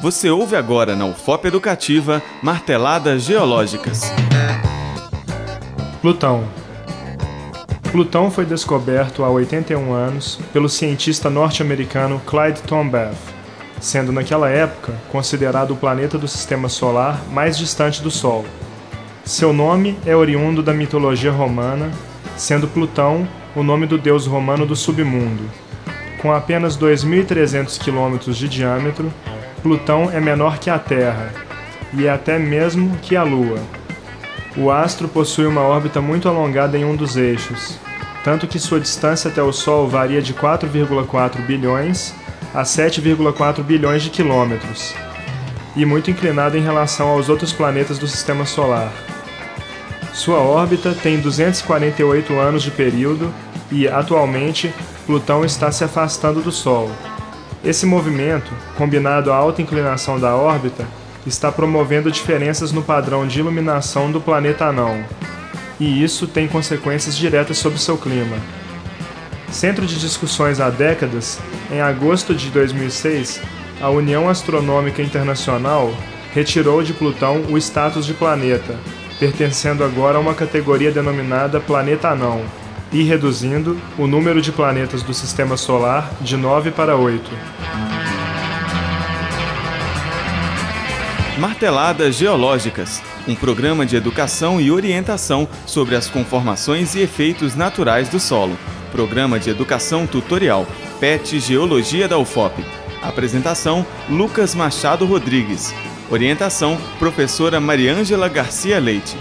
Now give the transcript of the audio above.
Você ouve agora na UFOP Educativa Marteladas Geológicas. Plutão. Plutão foi descoberto há 81 anos pelo cientista norte-americano Clyde Tombaugh, sendo naquela época considerado o planeta do sistema solar mais distante do Sol. Seu nome é oriundo da mitologia romana, sendo Plutão o nome do deus romano do submundo. Com apenas 2.300 quilômetros de diâmetro, Plutão é menor que a Terra e é até mesmo que a Lua. O astro possui uma órbita muito alongada em um dos eixos, tanto que sua distância até o Sol varia de 4,4 bilhões a 7,4 bilhões de quilômetros, e muito inclinada em relação aos outros planetas do sistema solar. Sua órbita tem 248 anos de período e, atualmente, Plutão está se afastando do Sol. Esse movimento, combinado à alta inclinação da órbita, está promovendo diferenças no padrão de iluminação do planeta anão, e isso tem consequências diretas sobre seu clima. Centro de discussões há décadas, em agosto de 2006, a União Astronômica Internacional retirou de Plutão o status de planeta, pertencendo agora a uma categoria denominada planeta anão, e reduzindo o número de planetas do sistema solar de 9 para 8. Marteladas Geológicas um programa de educação e orientação sobre as conformações e efeitos naturais do solo. Programa de educação tutorial PET Geologia da UFOP. Apresentação: Lucas Machado Rodrigues. Orientação: Professora Mariângela Garcia Leite.